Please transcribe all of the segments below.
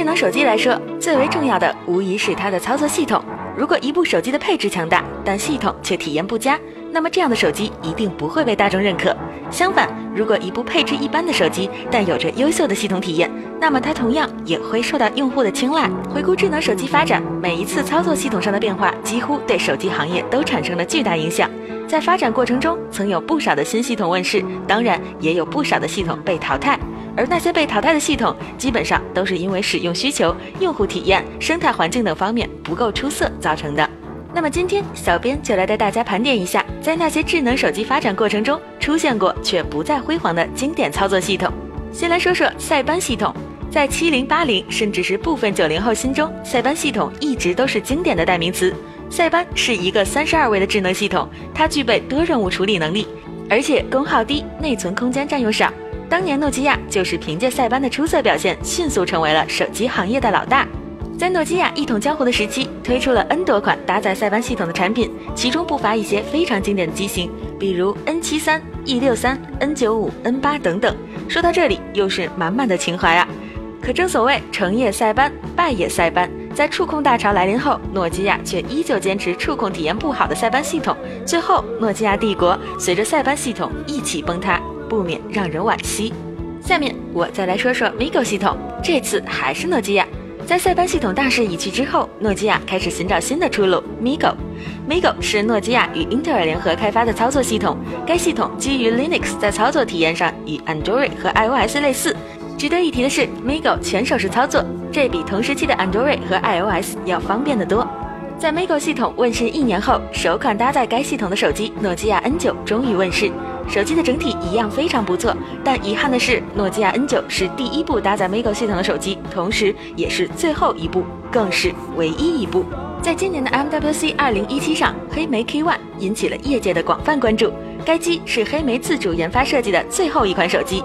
智能手机来说，最为重要的无疑是它的操作系统。如果一部手机的配置强大，但系统却体验不佳，那么这样的手机一定不会被大众认可。相反，如果一部配置一般的手机，但有着优秀的系统体验，那么它同样也会受到用户的青睐。回顾智能手机发展，每一次操作系统上的变化，几乎对手机行业都产生了巨大影响。在发展过程中，曾有不少的新系统问世，当然也有不少的系统被淘汰。而那些被淘汰的系统，基本上都是因为使用需求、用户体验、生态环境等方面不够出色造成的。那么今天，小编就来带大家盘点一下，在那些智能手机发展过程中出现过却不再辉煌的经典操作系统。先来说说塞班系统，在七零八零甚至是部分九零后心中，塞班系统一直都是经典的代名词。塞班是一个三十二位的智能系统，它具备多任务处理能力，而且功耗低，内存空间占用少。当年诺基亚就是凭借塞班的出色表现，迅速成为了手机行业的老大。在诺基亚一统江湖的时期，推出了 N 多款搭载塞班系统的产品，其中不乏一些非常经典的机型，比如 N 七三、E 六三、N 九五、N 八等等。说到这里，又是满满的情怀啊！可正所谓成也塞班，败也塞班。在触控大潮来临后，诺基亚却依旧坚持触控体验不好的塞班系统，最后诺基亚帝国随着塞班系统一起崩塌。不免让人惋惜。下面我再来说说 MIGO 系统，这次还是诺基亚。在塞班系统大势已去之后，诺基亚开始寻找新的出路。MIGO，MIGO 是诺基亚与英特尔联合开发的操作系统，该系统基于 Linux，在操作体验上与 Android 和 iOS 类似。值得一提的是，MIGO 全手势操作，这比同时期的 Android 和 iOS 要方便得多。在 MIGO 系统问世一年后，首款搭载该系统的手机诺基亚 N9 终于问世。手机的整体一样非常不错，但遗憾的是，诺基亚 N9 是第一部搭载 MIGO 系统的手机，同时也是最后一部，更是唯一一部。在今年的 MWC 2017上，黑莓 K1 引起了业界的广泛关注。该机是黑莓自主研发设计的最后一款手机，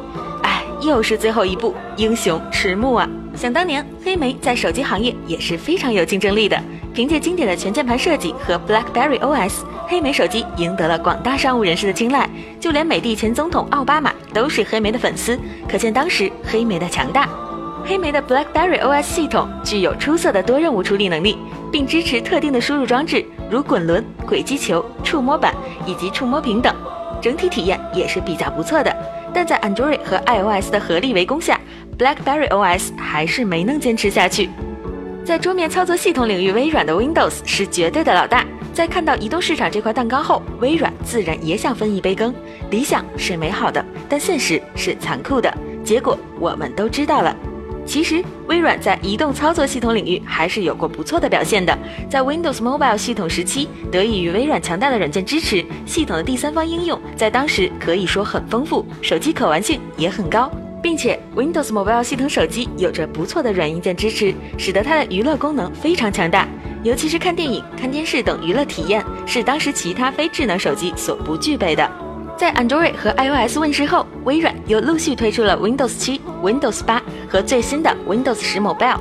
又是最后一部，英雄迟暮啊！想当年，黑莓在手机行业也是非常有竞争力的。凭借经典的全键盘设计和 BlackBerry OS，黑莓手机赢得了广大商务人士的青睐，就连美帝前总统奥巴马都是黑莓的粉丝，可见当时黑莓的强大。黑莓的 BlackBerry OS 系统具有出色的多任务处理能力，并支持特定的输入装置，如滚轮、轨迹球、触摸板以及触摸屏等，整体体验也是比较不错的。但在 Android 和 iOS 的合力围攻下，BlackBerry OS 还是没能坚持下去。在桌面操作系统领域，微软的 Windows 是绝对的老大。在看到移动市场这块蛋糕后，微软自然也想分一杯羹。理想是美好的，但现实是残酷的。结果我们都知道了。其实，微软在移动操作系统领域还是有过不错的表现的。在 Windows Mobile 系统时期，得益于微软强大的软件支持，系统的第三方应用在当时可以说很丰富，手机可玩性也很高。并且，Windows Mobile 系统手机有着不错的软硬件支持，使得它的娱乐功能非常强大，尤其是看电影、看电视等娱乐体验，是当时其他非智能手机所不具备的。在 Android 和 iOS 问世后，微软又陆续推出了 Windows 7、Windows 8和最新的 Windows 10 Mobile。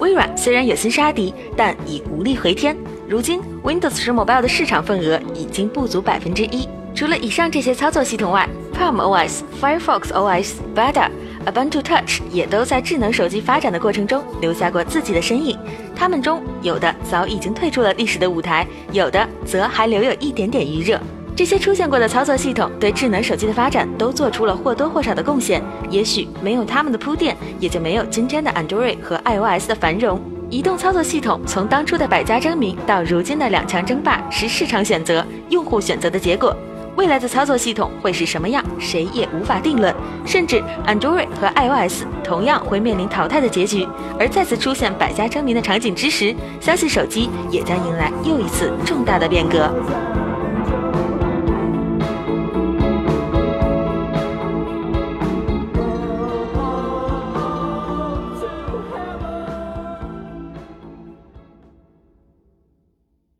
微软虽然有心杀敌，但已无力回天。如今，Windows 10 Mobile 的市场份额已经不足百分之一。除了以上这些操作系统外，Palm OS、Firefox OS、Bada、Ubuntu Touch 也都在智能手机发展的过程中留下过自己的身影。它们中有的早已经退出了历史的舞台，有的则还留有一点点余热。这些出现过的操作系统对智能手机的发展都做出了或多或少的贡献。也许没有他们的铺垫，也就没有今天的 Android 和 iOS 的繁荣。移动操作系统从当初的百家争鸣到如今的两强争霸，是市场选择、用户选择的结果。未来的操作系统会是什么样，谁也无法定论。甚至 Android 和 iOS 同样会面临淘汰的结局。而再次出现百家争鸣的场景之时，相信手机也将迎来又一次重大的变革。